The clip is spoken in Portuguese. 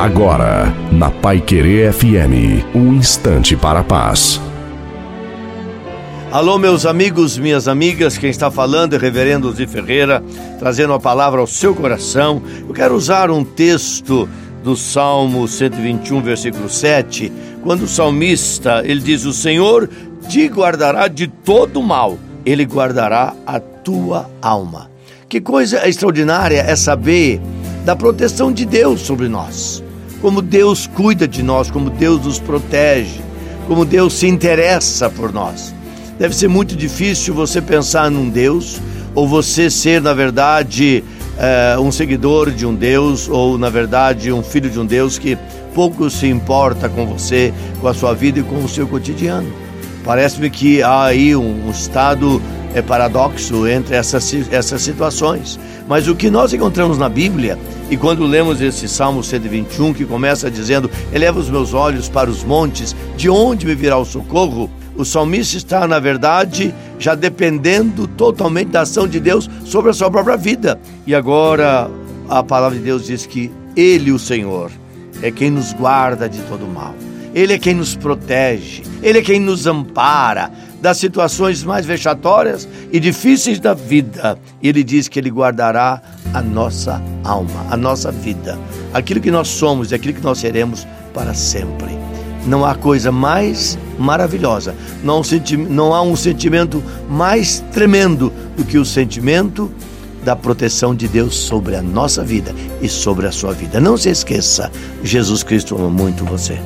Agora, na Pai Querer FM, um instante para a paz. Alô, meus amigos, minhas amigas, quem está falando é Reverendo Zi Ferreira, trazendo a palavra ao seu coração. Eu quero usar um texto do Salmo 121, versículo 7, quando o salmista, ele diz: "O Senhor te guardará de todo mal, ele guardará a tua alma". Que coisa extraordinária é saber da proteção de Deus sobre nós. Como Deus cuida de nós, como Deus nos protege, como Deus se interessa por nós. Deve ser muito difícil você pensar num Deus, ou você ser, na verdade, é, um seguidor de um Deus, ou, na verdade, um filho de um Deus que pouco se importa com você, com a sua vida e com o seu cotidiano. Parece-me que há aí um estado é paradoxo entre essas, essas situações. Mas o que nós encontramos na Bíblia, e quando lemos esse Salmo 121, que começa dizendo: Eleva os meus olhos para os montes, de onde me virá o socorro? O salmista está, na verdade, já dependendo totalmente da ação de Deus sobre a sua própria vida. E agora a palavra de Deus diz que Ele, o Senhor, é quem nos guarda de todo mal. Ele é quem nos protege, Ele é quem nos ampara das situações mais vexatórias e difíceis da vida. Ele diz que Ele guardará a nossa alma, a nossa vida, aquilo que nós somos e aquilo que nós seremos para sempre. Não há coisa mais maravilhosa, não não há um sentimento mais tremendo do que o sentimento da proteção de Deus sobre a nossa vida e sobre a sua vida. Não se esqueça, Jesus Cristo ama muito você.